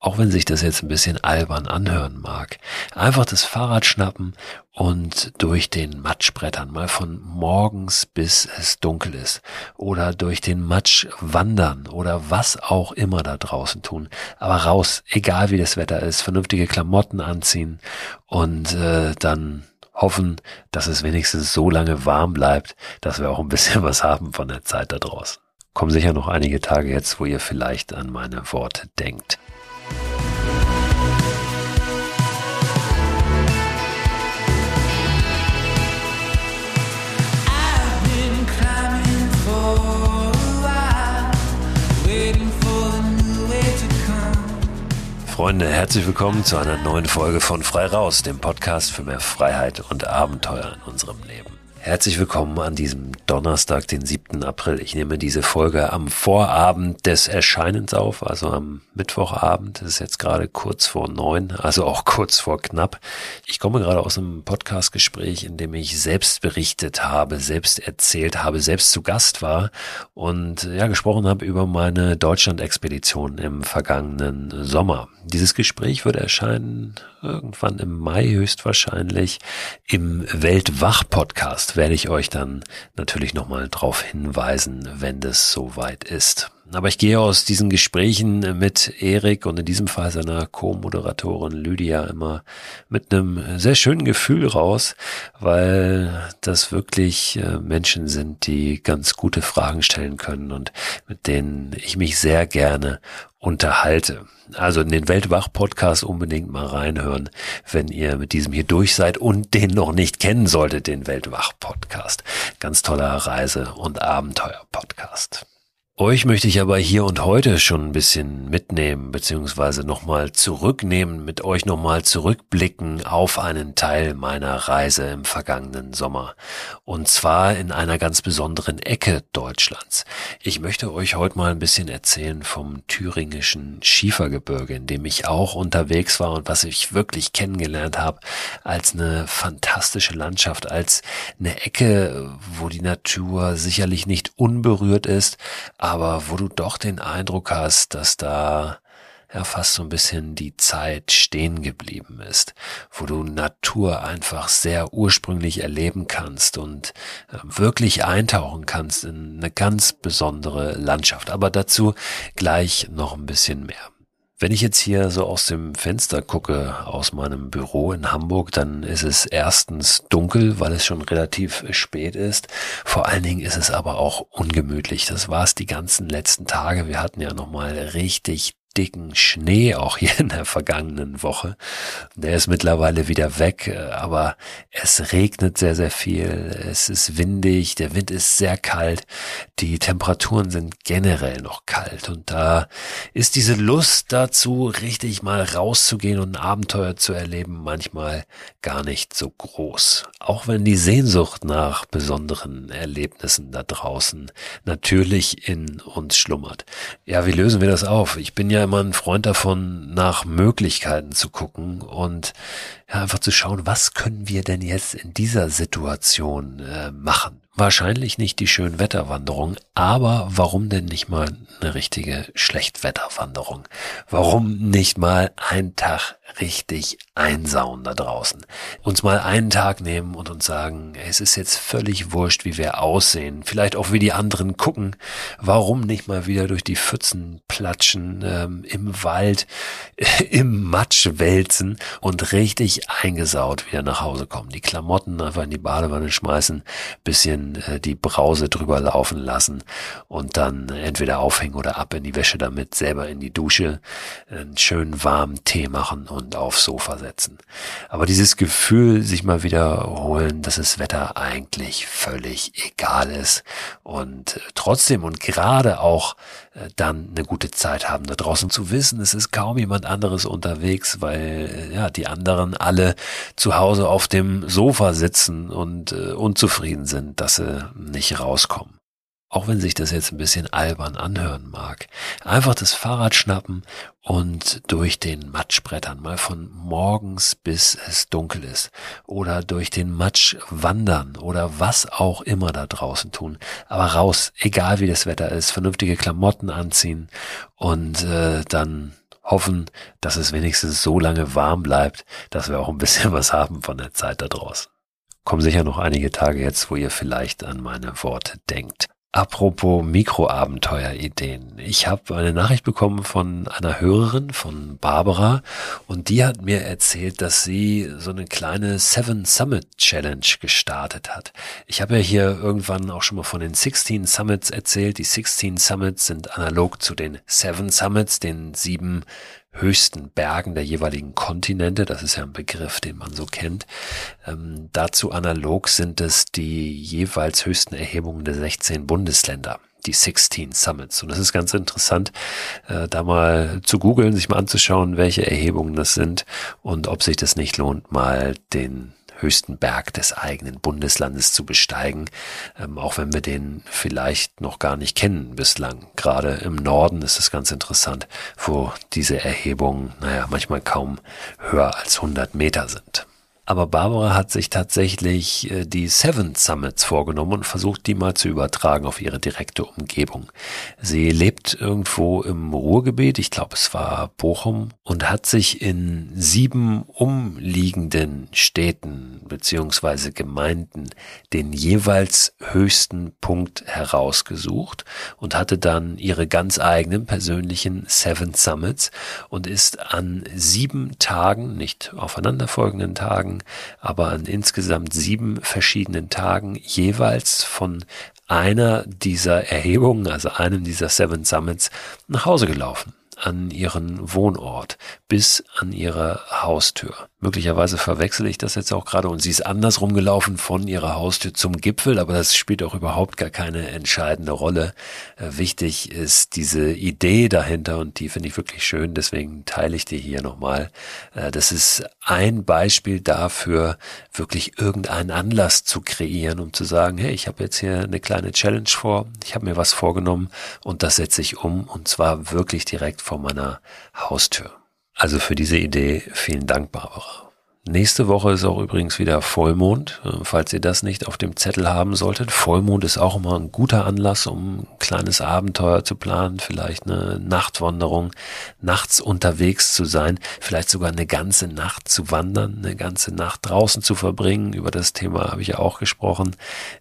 auch wenn sich das jetzt ein bisschen albern anhören mag, einfach das Fahrrad schnappen und durch den Matsch brettern, mal von morgens bis es dunkel ist oder durch den Matsch wandern oder was auch immer da draußen tun, aber raus, egal wie das Wetter ist, vernünftige Klamotten anziehen und äh, dann hoffen, dass es wenigstens so lange warm bleibt, dass wir auch ein bisschen was haben von der Zeit da draußen. Kommen sicher noch einige Tage jetzt, wo ihr vielleicht an meine Worte denkt. Freunde, herzlich willkommen zu einer neuen Folge von Frei Raus, dem Podcast für mehr Freiheit und Abenteuer in unserem Leben. Herzlich willkommen an diesem Donnerstag, den 7. April. Ich nehme diese Folge am Vorabend des Erscheinens auf, also am Mittwochabend. Es ist jetzt gerade kurz vor neun, also auch kurz vor knapp. Ich komme gerade aus einem Podcastgespräch, in dem ich selbst berichtet habe, selbst erzählt habe, selbst zu Gast war und ja, gesprochen habe über meine Deutschland-Expedition im vergangenen Sommer. Dieses Gespräch wird erscheinen irgendwann im Mai höchstwahrscheinlich. Im Weltwach-Podcast werde ich euch dann natürlich nochmal drauf hinweisen, wenn das soweit ist. Aber ich gehe aus diesen Gesprächen mit Erik und in diesem Fall seiner Co-Moderatorin Lydia immer mit einem sehr schönen Gefühl raus, weil das wirklich äh, Menschen sind, die ganz gute Fragen stellen können und mit denen ich mich sehr gerne unterhalte. Also in den Weltwach-Podcast unbedingt mal reinhören, wenn ihr mit diesem hier durch seid und den noch nicht kennen solltet, den Weltwach-Podcast. Ganz toller Reise- und Abenteuer-Podcast. Euch möchte ich aber hier und heute schon ein bisschen mitnehmen, beziehungsweise nochmal zurücknehmen, mit euch nochmal zurückblicken auf einen Teil meiner Reise im vergangenen Sommer. Und zwar in einer ganz besonderen Ecke Deutschlands. Ich möchte euch heute mal ein bisschen erzählen vom thüringischen Schiefergebirge, in dem ich auch unterwegs war und was ich wirklich kennengelernt habe als eine fantastische Landschaft, als eine Ecke, wo die Natur sicherlich nicht unberührt ist, aber wo du doch den Eindruck hast, dass da ja fast so ein bisschen die Zeit stehen geblieben ist, wo du Natur einfach sehr ursprünglich erleben kannst und äh, wirklich eintauchen kannst in eine ganz besondere Landschaft. Aber dazu gleich noch ein bisschen mehr. Wenn ich jetzt hier so aus dem Fenster gucke, aus meinem Büro in Hamburg, dann ist es erstens dunkel, weil es schon relativ spät ist. Vor allen Dingen ist es aber auch ungemütlich. Das war es die ganzen letzten Tage. Wir hatten ja nochmal richtig dicken Schnee auch hier in der vergangenen Woche. Der ist mittlerweile wieder weg, aber es regnet sehr, sehr viel. Es ist windig, der Wind ist sehr kalt. Die Temperaturen sind generell noch kalt und da ist diese Lust dazu, richtig mal rauszugehen und ein Abenteuer zu erleben, manchmal gar nicht so groß. Auch wenn die Sehnsucht nach besonderen Erlebnissen da draußen natürlich in uns schlummert. Ja, wie lösen wir das auf? Ich bin ja immer ein Freund davon, nach Möglichkeiten zu gucken und ja, einfach zu schauen, was können wir denn jetzt in dieser Situation äh, machen. Wahrscheinlich nicht die Schönwetterwanderung, aber warum denn nicht mal eine richtige Schlechtwetterwanderung? Warum nicht mal einen Tag richtig einsauen da draußen? Uns mal einen Tag nehmen und uns sagen, es ist jetzt völlig wurscht, wie wir aussehen, vielleicht auch wie die anderen gucken. Warum nicht mal wieder durch die Pfützen platschen, ähm, im Wald, im Matsch wälzen und richtig eingesaut wieder nach Hause kommen? Die Klamotten einfach in die Badewanne schmeißen, bisschen äh, die Brause drüber laufen lassen und dann entweder aufhängen oder ab in die Wäsche damit, selber in die Dusche, einen schönen warmen Tee machen und aufs Sofa setzen. Aber dieses Gefühl, sich mal wiederholen, dass das Wetter eigentlich völlig egal ist und trotzdem und gerade auch dann eine gute Zeit haben, da draußen zu wissen, es ist kaum jemand anderes unterwegs, weil ja die anderen alle zu Hause auf dem Sofa sitzen und äh, unzufrieden sind, dass sie nicht rauskommen auch wenn sich das jetzt ein bisschen albern anhören mag, einfach das Fahrrad schnappen und durch den Matsch brettern, mal von morgens bis es dunkel ist oder durch den Matsch wandern oder was auch immer da draußen tun, aber raus, egal wie das Wetter ist, vernünftige Klamotten anziehen und äh, dann hoffen, dass es wenigstens so lange warm bleibt, dass wir auch ein bisschen was haben von der Zeit da draußen. Kommen sicher noch einige Tage jetzt, wo ihr vielleicht an meine Worte denkt. Apropos Mikroabenteuerideen. Ich habe eine Nachricht bekommen von einer Hörerin, von Barbara, und die hat mir erzählt, dass sie so eine kleine Seven Summit Challenge gestartet hat. Ich habe ja hier irgendwann auch schon mal von den 16 Summits erzählt. Die 16 Summits sind analog zu den Seven Summits, den sieben höchsten Bergen der jeweiligen Kontinente. Das ist ja ein Begriff, den man so kennt. Ähm, dazu analog sind es die jeweils höchsten Erhebungen der 16 Bundesländer die 16 Summits. Und das ist ganz interessant, äh, da mal zu googeln, sich mal anzuschauen, welche Erhebungen das sind und ob sich das nicht lohnt, mal den höchsten Berg des eigenen Bundeslandes zu besteigen, ähm, auch wenn wir den vielleicht noch gar nicht kennen bislang. Gerade im Norden ist es ganz interessant, wo diese Erhebungen, naja, manchmal kaum höher als 100 Meter sind. Aber Barbara hat sich tatsächlich äh, die Seven Summits vorgenommen und versucht, die mal zu übertragen auf ihre direkte Umgebung. Sie lebt irgendwo im Ruhrgebiet, ich glaube es war Bochum, und hat sich in sieben umliegenden Städten beziehungsweise Gemeinden den jeweils höchsten Punkt herausgesucht und hatte dann ihre ganz eigenen persönlichen Seven Summits und ist an sieben Tagen, nicht aufeinanderfolgenden Tagen, aber an insgesamt sieben verschiedenen Tagen jeweils von einer dieser Erhebungen, also einem dieser Seven Summits, nach Hause gelaufen an ihren Wohnort bis an ihre Haustür. Möglicherweise verwechsel ich das jetzt auch gerade und sie ist andersrum gelaufen von ihrer Haustür zum Gipfel, aber das spielt auch überhaupt gar keine entscheidende Rolle. Äh, wichtig ist diese Idee dahinter und die finde ich wirklich schön, deswegen teile ich die hier nochmal. Äh, das ist ein Beispiel dafür, wirklich irgendeinen Anlass zu kreieren, um zu sagen, hey, ich habe jetzt hier eine kleine Challenge vor, ich habe mir was vorgenommen und das setze ich um und zwar wirklich direkt vor meiner Haustür. Also für diese Idee vielen Dank, Barbara. Nächste Woche ist auch übrigens wieder Vollmond, äh, falls ihr das nicht auf dem Zettel haben solltet. Vollmond ist auch immer ein guter Anlass, um ein kleines Abenteuer zu planen, vielleicht eine Nachtwanderung, nachts unterwegs zu sein, vielleicht sogar eine ganze Nacht zu wandern, eine ganze Nacht draußen zu verbringen. Über das Thema habe ich ja auch gesprochen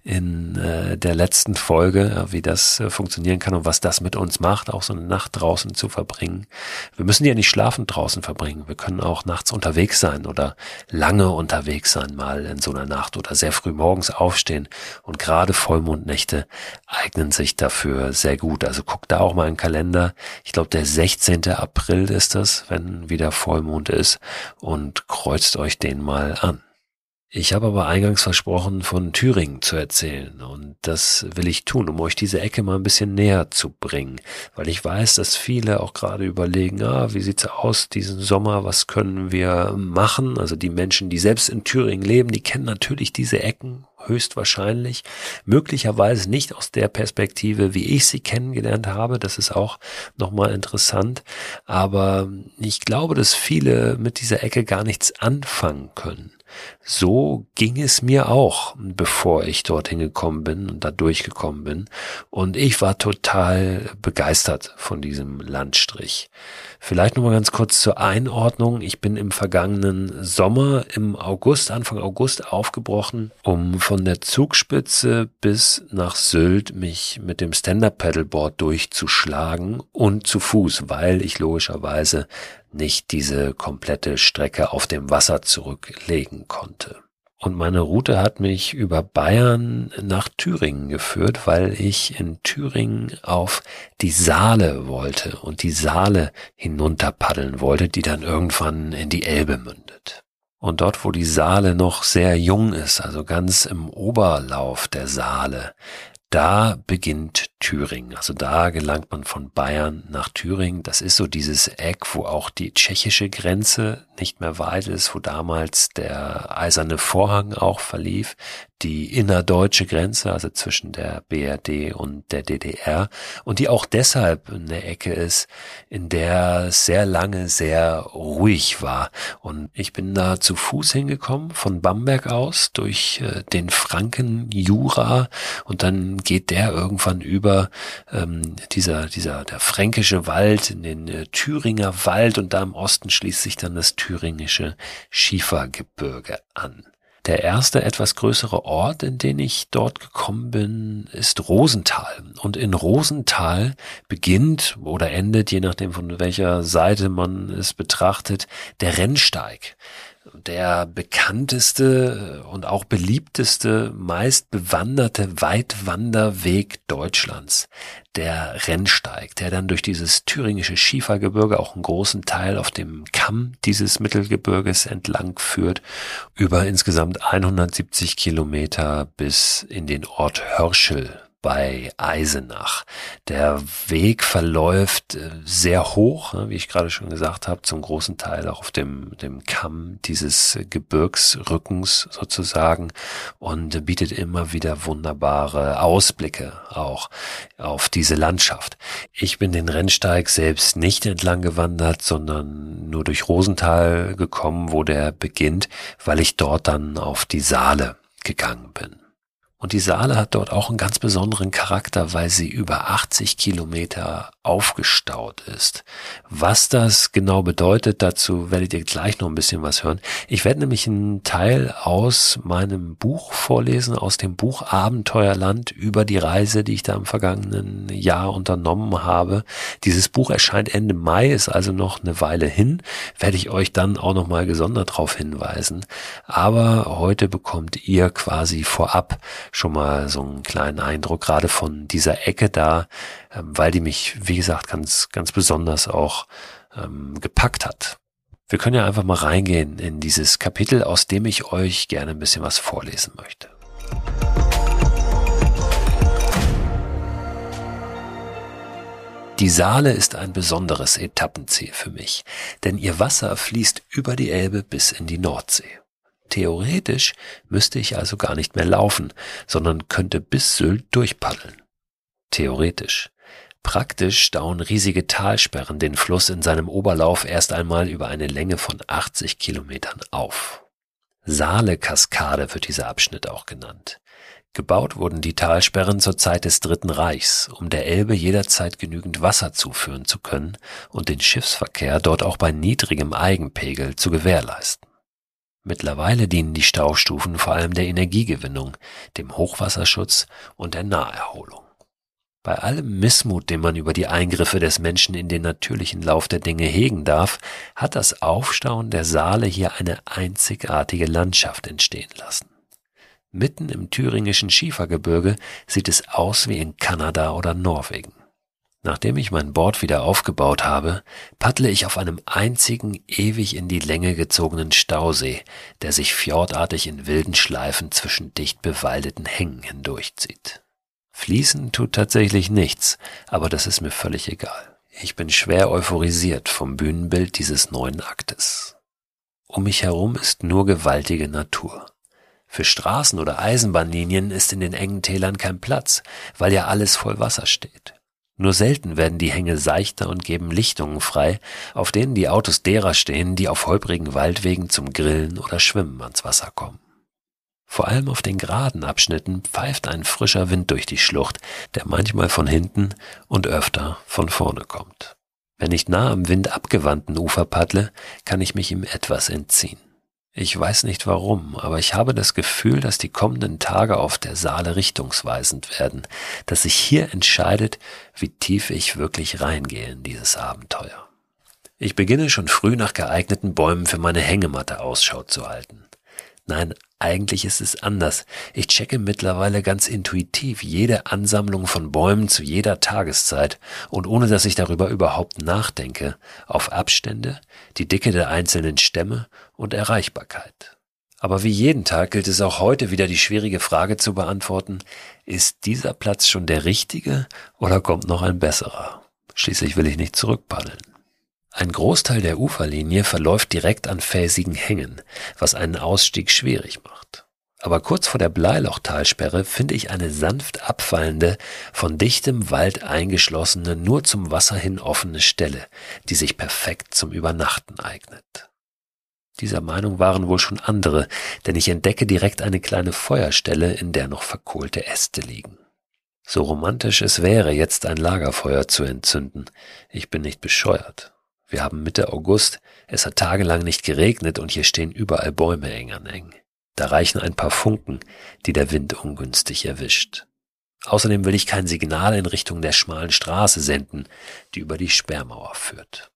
in äh, der letzten Folge, wie das äh, funktionieren kann und was das mit uns macht, auch so eine Nacht draußen zu verbringen. Wir müssen ja nicht schlafend draußen verbringen. Wir können auch nachts unterwegs sein oder lange unterwegs sein mal in so einer Nacht oder sehr früh morgens aufstehen. Und gerade Vollmondnächte eignen sich dafür sehr gut. Also guckt da auch mal im Kalender. Ich glaube, der 16. April ist das, wenn wieder Vollmond ist und kreuzt euch den mal an. Ich habe aber eingangs versprochen, von Thüringen zu erzählen. Und das will ich tun, um euch diese Ecke mal ein bisschen näher zu bringen, weil ich weiß, dass viele auch gerade überlegen, ah, wie sieht's aus diesen Sommer, was können wir machen? Also die Menschen, die selbst in Thüringen leben, die kennen natürlich diese Ecken höchstwahrscheinlich, möglicherweise nicht aus der Perspektive, wie ich sie kennengelernt habe, das ist auch nochmal interessant, aber ich glaube, dass viele mit dieser Ecke gar nichts anfangen können. So ging es mir auch, bevor ich dorthin gekommen bin und da durchgekommen bin. Und ich war total begeistert von diesem Landstrich. Vielleicht nochmal ganz kurz zur Einordnung. Ich bin im vergangenen Sommer, im August, Anfang August aufgebrochen, um von der Zugspitze bis nach Sylt mich mit dem Stand-Up-Paddleboard durchzuschlagen und zu Fuß, weil ich logischerweise nicht diese komplette Strecke auf dem Wasser zurücklegen konnte. Und meine Route hat mich über Bayern nach Thüringen geführt, weil ich in Thüringen auf die Saale wollte und die Saale hinunterpaddeln wollte, die dann irgendwann in die Elbe mündet. Und dort, wo die Saale noch sehr jung ist, also ganz im Oberlauf der Saale, da beginnt Thüringen. Also da gelangt man von Bayern nach Thüringen. Das ist so dieses Eck, wo auch die tschechische Grenze nicht mehr weit ist, wo damals der eiserne Vorhang auch verlief, die innerdeutsche Grenze, also zwischen der BRD und der DDR, und die auch deshalb eine Ecke ist, in der sehr lange sehr ruhig war. Und ich bin da zu Fuß hingekommen, von Bamberg aus, durch äh, den Franken, Jura, und dann geht der irgendwann über ähm, dieser, dieser, der fränkische Wald in den äh, Thüringer Wald und da im Osten schließt sich dann das thüringische Schiefergebirge an. Der erste etwas größere Ort, in den ich dort gekommen bin, ist Rosenthal. Und in Rosenthal beginnt oder endet, je nachdem von welcher Seite man es betrachtet, der Rennsteig der bekannteste und auch beliebteste, meist bewanderte Weitwanderweg Deutschlands, der Rennsteig, der dann durch dieses thüringische Schiefergebirge auch einen großen Teil auf dem Kamm dieses Mittelgebirges entlang führt, über insgesamt 170 Kilometer bis in den Ort Hörschel bei Eisenach. Der Weg verläuft äh, sehr hoch, ne, wie ich gerade schon gesagt habe, zum großen Teil auch auf dem, dem Kamm dieses Gebirgsrückens sozusagen und bietet immer wieder wunderbare Ausblicke auch auf diese Landschaft. Ich bin den Rennsteig selbst nicht entlang gewandert, sondern nur durch Rosenthal gekommen, wo der beginnt, weil ich dort dann auf die Saale gegangen bin. Und die Saale hat dort auch einen ganz besonderen Charakter, weil sie über 80 Kilometer aufgestaut ist. Was das genau bedeutet, dazu werdet ihr gleich noch ein bisschen was hören. Ich werde nämlich einen Teil aus meinem Buch vorlesen, aus dem Buch Abenteuerland über die Reise, die ich da im vergangenen Jahr unternommen habe. Dieses Buch erscheint Ende Mai, ist also noch eine Weile hin, werde ich euch dann auch nochmal gesondert darauf hinweisen. Aber heute bekommt ihr quasi vorab schon mal so einen kleinen Eindruck, gerade von dieser Ecke da, ähm, weil die mich, wie gesagt, ganz, ganz besonders auch ähm, gepackt hat. Wir können ja einfach mal reingehen in dieses Kapitel, aus dem ich euch gerne ein bisschen was vorlesen möchte. Die Saale ist ein besonderes Etappenziel für mich, denn ihr Wasser fließt über die Elbe bis in die Nordsee. Theoretisch müsste ich also gar nicht mehr laufen, sondern könnte bis Sylt durchpaddeln. Theoretisch. Praktisch stauen riesige Talsperren den Fluss in seinem Oberlauf erst einmal über eine Länge von 80 Kilometern auf. Saale-Kaskade wird dieser Abschnitt auch genannt. Gebaut wurden die Talsperren zur Zeit des Dritten Reichs, um der Elbe jederzeit genügend Wasser zuführen zu können und den Schiffsverkehr dort auch bei niedrigem Eigenpegel zu gewährleisten. Mittlerweile dienen die Staustufen vor allem der Energiegewinnung, dem Hochwasserschutz und der Naherholung. Bei allem Missmut, den man über die Eingriffe des Menschen in den natürlichen Lauf der Dinge hegen darf, hat das Aufstauen der Saale hier eine einzigartige Landschaft entstehen lassen. Mitten im thüringischen Schiefergebirge sieht es aus wie in Kanada oder Norwegen. Nachdem ich mein Board wieder aufgebaut habe, paddle ich auf einem einzigen ewig in die Länge gezogenen Stausee, der sich fjordartig in wilden Schleifen zwischen dicht bewaldeten Hängen hindurchzieht. Fließen tut tatsächlich nichts, aber das ist mir völlig egal. Ich bin schwer euphorisiert vom Bühnenbild dieses neuen Aktes. Um mich herum ist nur gewaltige Natur. Für Straßen oder Eisenbahnlinien ist in den engen Tälern kein Platz, weil ja alles voll Wasser steht. Nur selten werden die Hänge seichter und geben Lichtungen frei, auf denen die Autos derer stehen, die auf holprigen Waldwegen zum Grillen oder Schwimmen ans Wasser kommen. Vor allem auf den geraden Abschnitten pfeift ein frischer Wind durch die Schlucht, der manchmal von hinten und öfter von vorne kommt. Wenn ich nah am Wind abgewandten Ufer paddle, kann ich mich ihm etwas entziehen. Ich weiß nicht warum, aber ich habe das Gefühl, dass die kommenden Tage auf der Saale richtungsweisend werden, dass sich hier entscheidet, wie tief ich wirklich reingehe in dieses Abenteuer. Ich beginne schon früh nach geeigneten Bäumen für meine Hängematte Ausschau zu halten. Nein, eigentlich ist es anders. Ich checke mittlerweile ganz intuitiv jede Ansammlung von Bäumen zu jeder Tageszeit und ohne dass ich darüber überhaupt nachdenke, auf Abstände, die Dicke der einzelnen Stämme und Erreichbarkeit. Aber wie jeden Tag gilt es auch heute wieder die schwierige Frage zu beantworten, ist dieser Platz schon der richtige oder kommt noch ein besserer? Schließlich will ich nicht zurückpaddeln. Ein Großteil der Uferlinie verläuft direkt an felsigen Hängen, was einen Ausstieg schwierig macht. Aber kurz vor der Bleilochtalsperre finde ich eine sanft abfallende, von dichtem Wald eingeschlossene, nur zum Wasser hin offene Stelle, die sich perfekt zum Übernachten eignet. Dieser Meinung waren wohl schon andere, denn ich entdecke direkt eine kleine Feuerstelle, in der noch verkohlte Äste liegen. So romantisch es wäre, jetzt ein Lagerfeuer zu entzünden, ich bin nicht bescheuert. Wir haben Mitte August, es hat tagelang nicht geregnet und hier stehen überall Bäume eng an eng. Da reichen ein paar Funken, die der Wind ungünstig erwischt. Außerdem will ich kein Signal in Richtung der schmalen Straße senden, die über die Sperrmauer führt.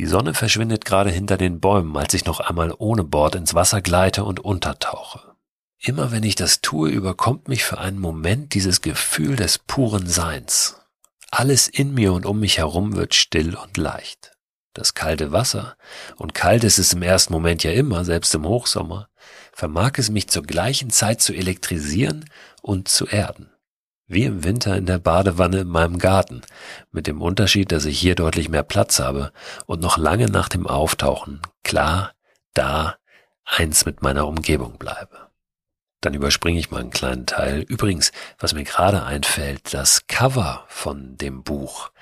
Die Sonne verschwindet gerade hinter den Bäumen, als ich noch einmal ohne Bord ins Wasser gleite und untertauche. Immer wenn ich das tue, überkommt mich für einen Moment dieses Gefühl des puren Seins. Alles in mir und um mich herum wird still und leicht. Das kalte Wasser, und kalt ist es im ersten Moment ja immer, selbst im Hochsommer, vermag es mich zur gleichen Zeit zu elektrisieren und zu erden. Wie im Winter in der Badewanne in meinem Garten, mit dem Unterschied, dass ich hier deutlich mehr Platz habe und noch lange nach dem Auftauchen klar, da, eins mit meiner Umgebung bleibe. Dann überspringe ich mal einen kleinen Teil. Übrigens, was mir gerade einfällt, das Cover von dem Buch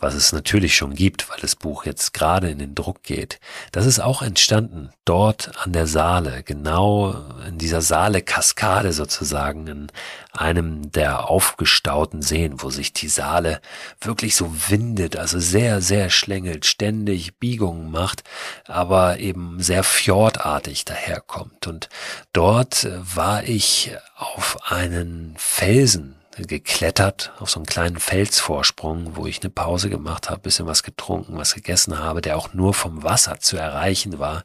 was es natürlich schon gibt, weil das Buch jetzt gerade in den Druck geht. Das ist auch entstanden dort an der Saale, genau in dieser Saale-Kaskade sozusagen, in einem der aufgestauten Seen, wo sich die Saale wirklich so windet, also sehr, sehr schlängelt, ständig Biegungen macht, aber eben sehr fjordartig daherkommt. Und dort war ich auf einen Felsen geklettert auf so einen kleinen Felsvorsprung, wo ich eine Pause gemacht habe, bisschen was getrunken, was gegessen habe, der auch nur vom Wasser zu erreichen war.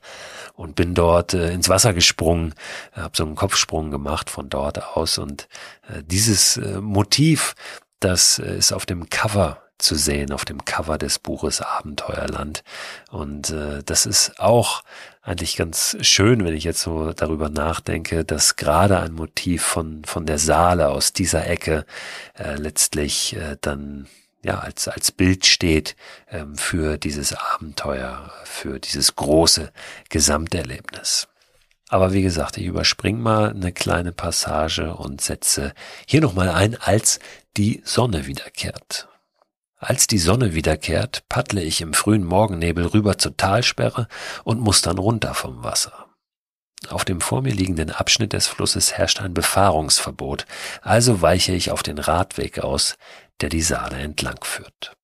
Und bin dort äh, ins Wasser gesprungen, habe so einen Kopfsprung gemacht von dort aus. Und äh, dieses äh, Motiv, das äh, ist auf dem Cover zu sehen auf dem Cover des Buches Abenteuerland. Und äh, das ist auch eigentlich ganz schön, wenn ich jetzt so darüber nachdenke, dass gerade ein Motiv von, von der Saale aus dieser Ecke äh, letztlich äh, dann ja, als, als Bild steht ähm, für dieses Abenteuer, für dieses große Gesamterlebnis. Aber wie gesagt, ich überspring mal eine kleine Passage und setze hier nochmal ein, als die Sonne wiederkehrt. Als die Sonne wiederkehrt, paddle ich im frühen Morgennebel rüber zur Talsperre und muss dann runter vom Wasser. Auf dem vor mir liegenden Abschnitt des Flusses herrscht ein Befahrungsverbot, also weiche ich auf den Radweg aus, der die Saale entlang führt.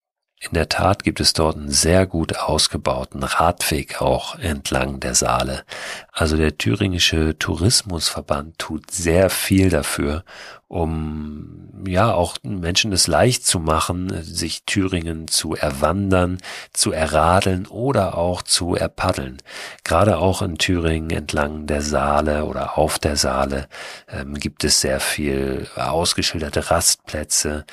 In der Tat gibt es dort einen sehr gut ausgebauten Radweg auch entlang der Saale. Also der thüringische Tourismusverband tut sehr viel dafür, um ja auch Menschen es leicht zu machen, sich Thüringen zu erwandern, zu erradeln oder auch zu erpaddeln. Gerade auch in Thüringen entlang der Saale oder auf der Saale ähm, gibt es sehr viel ausgeschilderte Rastplätze,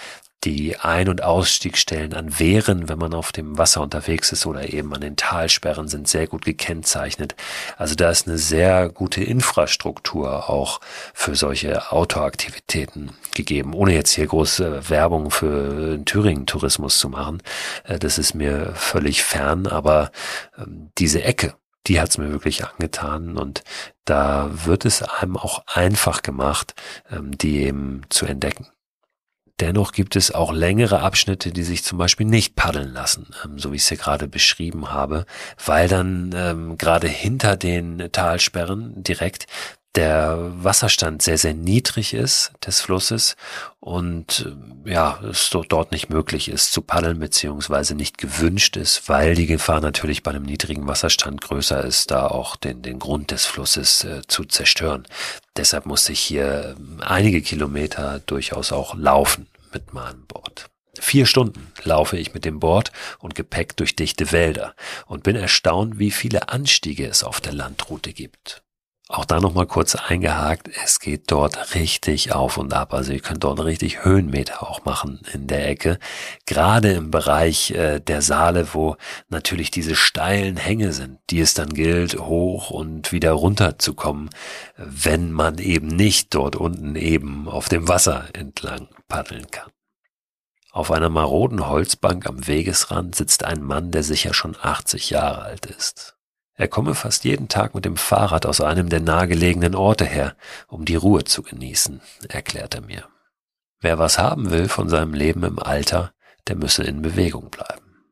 die Ein- und Ausstiegsstellen an Wehren, wenn man auf dem Wasser unterwegs ist oder eben an den Talsperren sind sehr gut gekennzeichnet. Also da ist eine sehr gute Infrastruktur auch für solche Outdoor-Aktivitäten gegeben, ohne jetzt hier große Werbung für Thüringen-Tourismus zu machen. Äh, das ist mir völlig fern, aber ähm, diese Ecke, die hat's mir wirklich angetan und da wird es einem auch einfach gemacht, ähm, die eben zu entdecken. Dennoch gibt es auch längere Abschnitte, die sich zum Beispiel nicht paddeln lassen, ähm, so wie ich es hier gerade beschrieben habe, weil dann ähm, gerade hinter den Talsperren direkt der Wasserstand sehr, sehr niedrig ist des Flusses und äh, ja, es dort nicht möglich ist zu paddeln beziehungsweise nicht gewünscht ist, weil die Gefahr natürlich bei einem niedrigen Wasserstand größer ist, da auch den, den Grund des Flusses äh, zu zerstören. Deshalb muss ich hier ähm, einige Kilometer durchaus auch laufen mit meinem Board. Vier Stunden laufe ich mit dem Board und Gepäck durch dichte Wälder und bin erstaunt, wie viele Anstiege es auf der Landroute gibt. Auch da nochmal kurz eingehakt, es geht dort richtig auf und ab. Also ihr könnt dort richtig Höhenmeter auch machen in der Ecke. Gerade im Bereich äh, der Saale, wo natürlich diese steilen Hänge sind, die es dann gilt, hoch und wieder runter zu kommen, wenn man eben nicht dort unten eben auf dem Wasser entlang paddeln kann. Auf einer maroden Holzbank am Wegesrand sitzt ein Mann, der sicher schon 80 Jahre alt ist. Er komme fast jeden Tag mit dem Fahrrad aus einem der nahegelegenen Orte her, um die Ruhe zu genießen, erklärt er mir. Wer was haben will von seinem Leben im Alter, der müsse in Bewegung bleiben.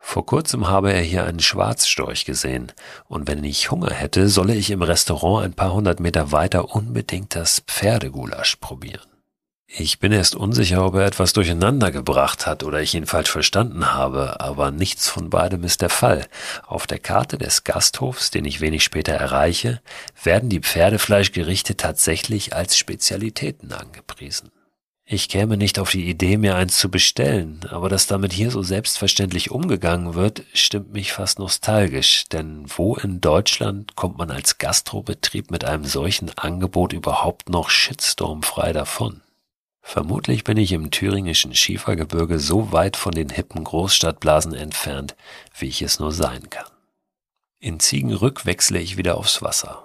Vor kurzem habe er hier einen Schwarzstorch gesehen, und wenn ich Hunger hätte, solle ich im Restaurant ein paar hundert Meter weiter unbedingt das Pferdegulasch probieren. Ich bin erst unsicher, ob er etwas durcheinander gebracht hat oder ich ihn falsch verstanden habe, aber nichts von beidem ist der Fall. Auf der Karte des Gasthofs, den ich wenig später erreiche, werden die Pferdefleischgerichte tatsächlich als Spezialitäten angepriesen. Ich käme nicht auf die Idee, mir eins zu bestellen, aber dass damit hier so selbstverständlich umgegangen wird, stimmt mich fast nostalgisch, denn wo in Deutschland kommt man als Gastrobetrieb mit einem solchen Angebot überhaupt noch shitstormfrei davon? Vermutlich bin ich im thüringischen Schiefergebirge so weit von den hippen Großstadtblasen entfernt, wie ich es nur sein kann. In Ziegenrück wechsle ich wieder aufs Wasser.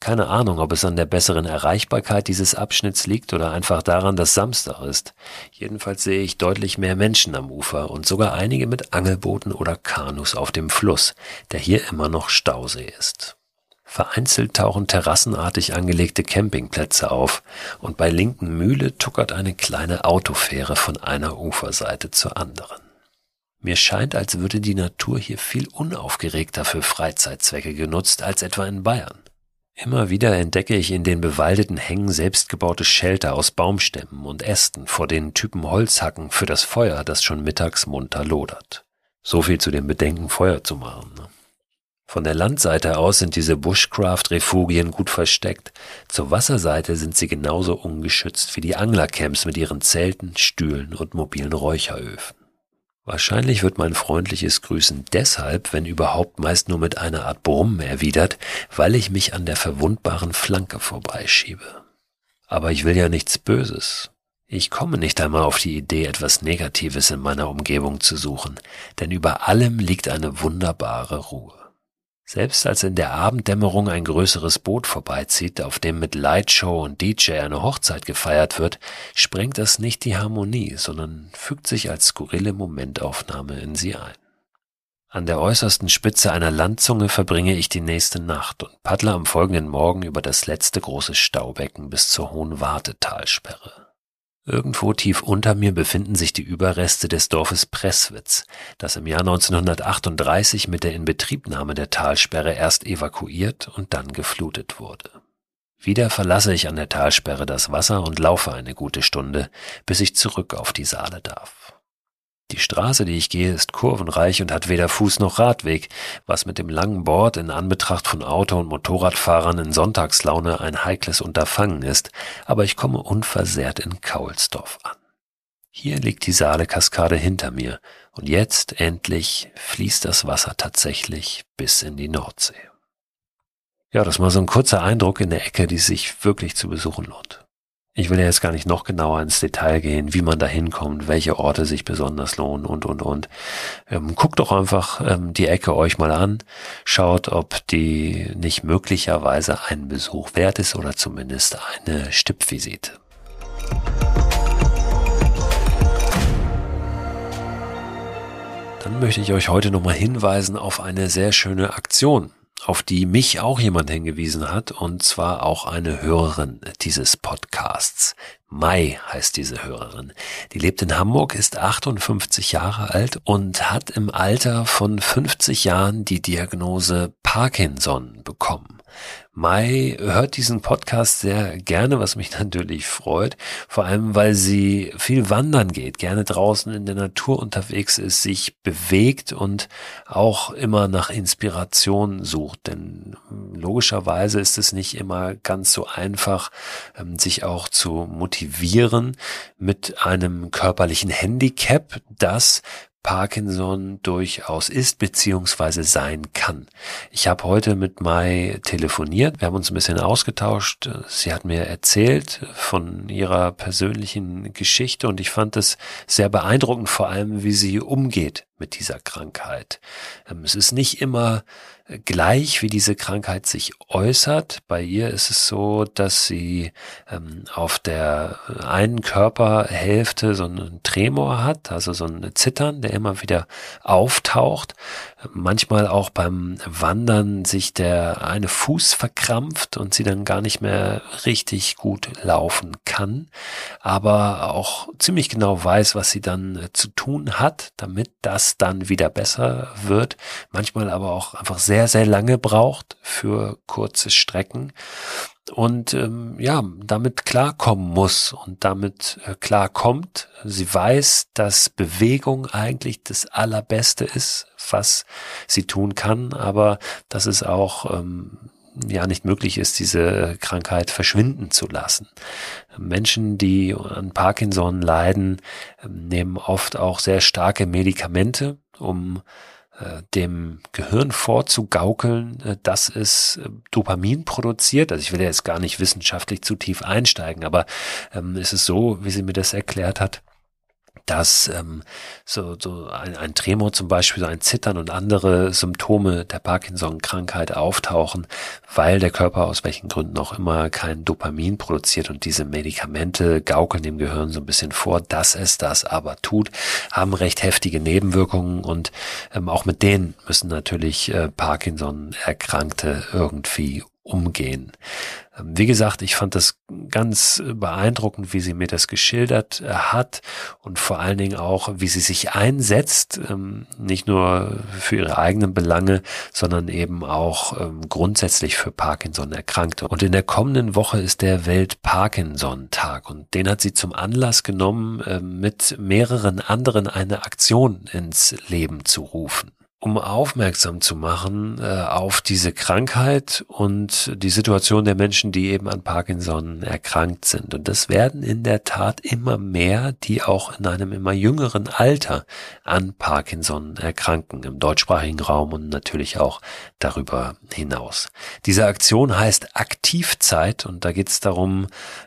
Keine Ahnung, ob es an der besseren Erreichbarkeit dieses Abschnitts liegt oder einfach daran, dass Samstag ist. Jedenfalls sehe ich deutlich mehr Menschen am Ufer und sogar einige mit Angelbooten oder Kanus auf dem Fluss, der hier immer noch Stausee ist. Vereinzelt tauchen terrassenartig angelegte Campingplätze auf und bei linken Mühle tuckert eine kleine Autofähre von einer Uferseite zur anderen. Mir scheint, als würde die Natur hier viel unaufgeregter für Freizeitzwecke genutzt als etwa in Bayern. Immer wieder entdecke ich in den bewaldeten Hängen selbstgebaute Shelter aus Baumstämmen und Ästen, vor denen Typen Holz hacken für das Feuer, das schon mittags munter lodert. So viel zu dem Bedenken, Feuer zu machen. Ne? Von der Landseite aus sind diese Bushcraft-Refugien gut versteckt. Zur Wasserseite sind sie genauso ungeschützt wie die Anglercamps mit ihren Zelten, Stühlen und mobilen Räucheröfen. Wahrscheinlich wird mein freundliches Grüßen deshalb, wenn überhaupt meist nur mit einer Art Brummen erwidert, weil ich mich an der verwundbaren Flanke vorbeischiebe. Aber ich will ja nichts Böses. Ich komme nicht einmal auf die Idee, etwas Negatives in meiner Umgebung zu suchen, denn über allem liegt eine wunderbare Ruhe. Selbst als in der Abenddämmerung ein größeres Boot vorbeizieht, auf dem mit Lightshow und DJ eine Hochzeit gefeiert wird, sprengt das nicht die Harmonie, sondern fügt sich als skurrile Momentaufnahme in sie ein. An der äußersten Spitze einer Landzunge verbringe ich die nächste Nacht und paddle am folgenden Morgen über das letzte große Staubecken bis zur hohen Wartetalsperre. Irgendwo tief unter mir befinden sich die Überreste des Dorfes Presswitz, das im Jahr 1938 mit der Inbetriebnahme der Talsperre erst evakuiert und dann geflutet wurde. Wieder verlasse ich an der Talsperre das Wasser und laufe eine gute Stunde, bis ich zurück auf die Saale darf. Die Straße, die ich gehe, ist kurvenreich und hat weder Fuß noch Radweg, was mit dem langen Bord in Anbetracht von Auto- und Motorradfahrern in Sonntagslaune ein heikles Unterfangen ist, aber ich komme unversehrt in Kaulsdorf an. Hier liegt die Saale-Kaskade hinter mir und jetzt endlich fließt das Wasser tatsächlich bis in die Nordsee. Ja, das war so ein kurzer Eindruck in der Ecke, die sich wirklich zu besuchen lohnt. Ich will ja jetzt gar nicht noch genauer ins Detail gehen, wie man da hinkommt, welche Orte sich besonders lohnen und, und, und. Ähm, guckt doch einfach ähm, die Ecke euch mal an, schaut, ob die nicht möglicherweise einen Besuch wert ist oder zumindest eine Stippvisite. Dann möchte ich euch heute nochmal hinweisen auf eine sehr schöne Aktion auf die mich auch jemand hingewiesen hat, und zwar auch eine Hörerin dieses Podcasts. Mai heißt diese Hörerin. Die lebt in Hamburg, ist 58 Jahre alt und hat im Alter von 50 Jahren die Diagnose Parkinson bekommen. Mai hört diesen Podcast sehr gerne, was mich natürlich freut, vor allem weil sie viel wandern geht, gerne draußen in der Natur unterwegs ist, sich bewegt und auch immer nach Inspiration sucht. Denn logischerweise ist es nicht immer ganz so einfach, ähm, sich auch zu motivieren mit einem körperlichen Handicap, das Parkinson durchaus ist beziehungsweise sein kann. Ich habe heute mit Mai telefoniert, wir haben uns ein bisschen ausgetauscht. Sie hat mir erzählt von ihrer persönlichen Geschichte und ich fand es sehr beeindruckend, vor allem wie sie umgeht mit dieser Krankheit. Ähm, es ist nicht immer gleich, wie diese Krankheit sich äußert. Bei ihr ist es so, dass sie ähm, auf der einen Körperhälfte so einen Tremor hat, also so ein Zittern, der immer wieder auftaucht. Manchmal auch beim Wandern sich der eine Fuß verkrampft und sie dann gar nicht mehr richtig gut laufen kann, aber auch ziemlich genau weiß, was sie dann äh, zu tun hat, damit das dann wieder besser wird. Manchmal aber auch einfach sehr sehr, sehr lange braucht für kurze Strecken. und ähm, ja, damit klarkommen muss und damit äh, klarkommt. Sie weiß, dass Bewegung eigentlich das Allerbeste ist, was sie tun kann, aber dass es auch ähm, ja nicht möglich ist, diese Krankheit verschwinden zu lassen. Menschen, die an Parkinson leiden, ähm, nehmen oft auch sehr starke Medikamente, um äh, dem Gehirn vorzugaukeln, äh, dass es äh, Dopamin produziert. Also ich will ja jetzt gar nicht wissenschaftlich zu tief einsteigen, aber ähm, es ist so, wie sie mir das erklärt hat, dass ähm, so, so ein, ein Tremor zum Beispiel, so ein Zittern und andere Symptome der Parkinson-Krankheit auftauchen, weil der Körper aus welchen Gründen auch immer kein Dopamin produziert und diese Medikamente gaukeln dem Gehirn so ein bisschen vor, dass es das aber tut, haben recht heftige Nebenwirkungen und ähm, auch mit denen müssen natürlich äh, Parkinson-Erkrankte irgendwie umgehen. Ähm, wie gesagt, ich fand das ganz beeindruckend, wie sie mir das geschildert äh, hat und vor allen Dingen auch, wie sie sich einsetzt, ähm, nicht nur für ihre eigenen Belange, sondern eben auch ähm, grundsätzlich für Parkinson-Erkrankte. Und in der kommenden Woche ist der Welt-Parkinson-Tag und den hat sie zum Anlass genommen, mit mehreren anderen eine Aktion ins Leben zu rufen um aufmerksam zu machen äh, auf diese Krankheit und die Situation der Menschen, die eben an Parkinson erkrankt sind. Und das werden in der Tat immer mehr, die auch in einem immer jüngeren Alter an Parkinson erkranken, im deutschsprachigen Raum und natürlich auch darüber hinaus. Diese Aktion heißt Aktivzeit und da geht es darum,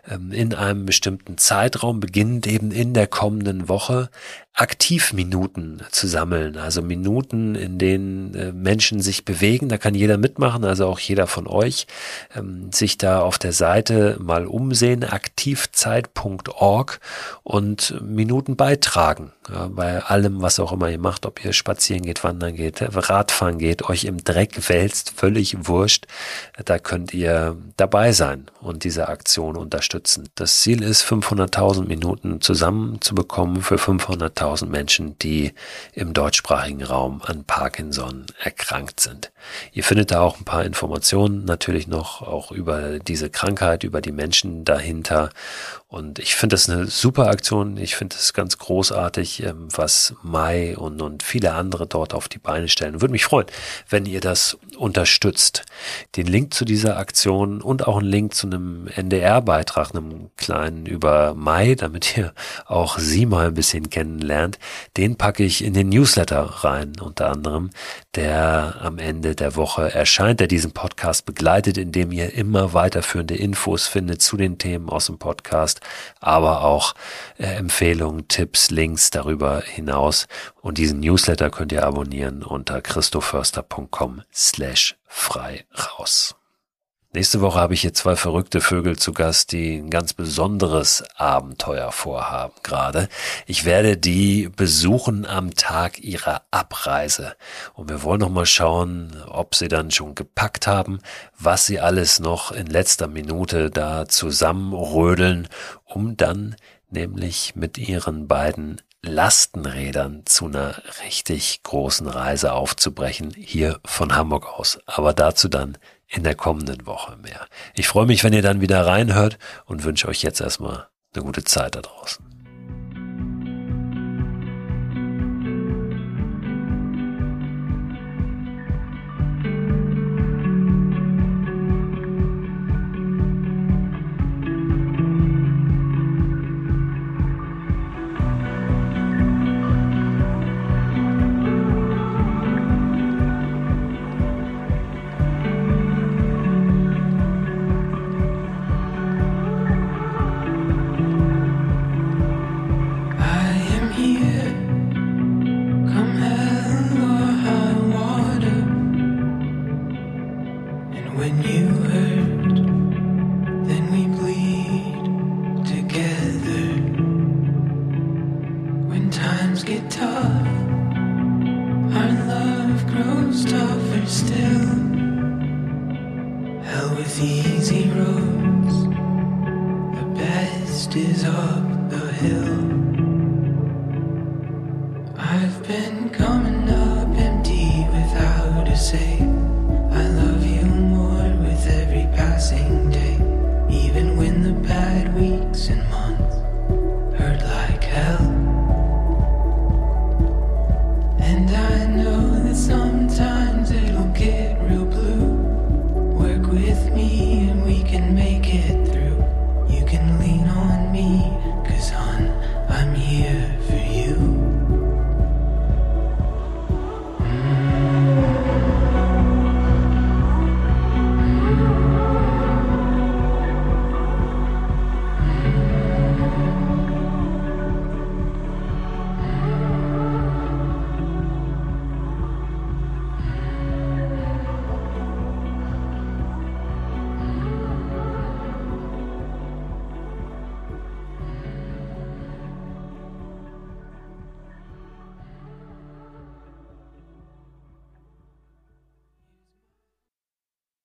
ähm, in einem bestimmten Zeitraum, beginnend eben in der kommenden Woche, Aktivminuten zu sammeln, also Minuten, in denen äh, Menschen sich bewegen. Da kann jeder mitmachen, also auch jeder von euch, ähm, sich da auf der Seite mal umsehen, aktivzeit.org und Minuten beitragen. Ja, bei allem, was auch immer ihr macht, ob ihr spazieren geht, wandern geht, Radfahren geht, euch im Dreck wälzt, völlig wurscht. Da könnt ihr dabei sein und diese Aktion unterstützen. Das Ziel ist, 500.000 Minuten zusammenzubekommen für 500.000 50.000 Menschen, die im deutschsprachigen Raum an Parkinson erkrankt sind. Ihr findet da auch ein paar Informationen natürlich noch auch über diese Krankheit, über die Menschen dahinter. Und ich finde das eine super Aktion. Ich finde es ganz großartig, ähm, was Mai und, und viele andere dort auf die Beine stellen. Würde mich freuen, wenn ihr das unterstützt. Den Link zu dieser Aktion und auch einen Link zu einem NDR-Beitrag, einem kleinen über Mai, damit ihr auch sie mal ein bisschen kennenlernt, den packe ich in den Newsletter rein, unter anderem, der am Ende der Woche erscheint, der diesen Podcast begleitet, indem ihr immer weiterführende Infos findet zu den Themen aus dem Podcast, aber auch äh, Empfehlungen, Tipps, Links darüber hinaus. Und diesen Newsletter könnt ihr abonnieren unter christoförster.com slash frei raus. Nächste Woche habe ich hier zwei verrückte Vögel zu Gast, die ein ganz besonderes Abenteuer vorhaben gerade. Ich werde die besuchen am Tag ihrer Abreise. Und wir wollen noch mal schauen, ob sie dann schon gepackt haben, was sie alles noch in letzter Minute da zusammenrödeln, um dann nämlich mit ihren beiden Lastenrädern zu einer richtig großen Reise aufzubrechen, hier von Hamburg aus. Aber dazu dann in der kommenden Woche mehr. Ich freue mich, wenn ihr dann wieder reinhört und wünsche euch jetzt erstmal eine gute Zeit da draußen.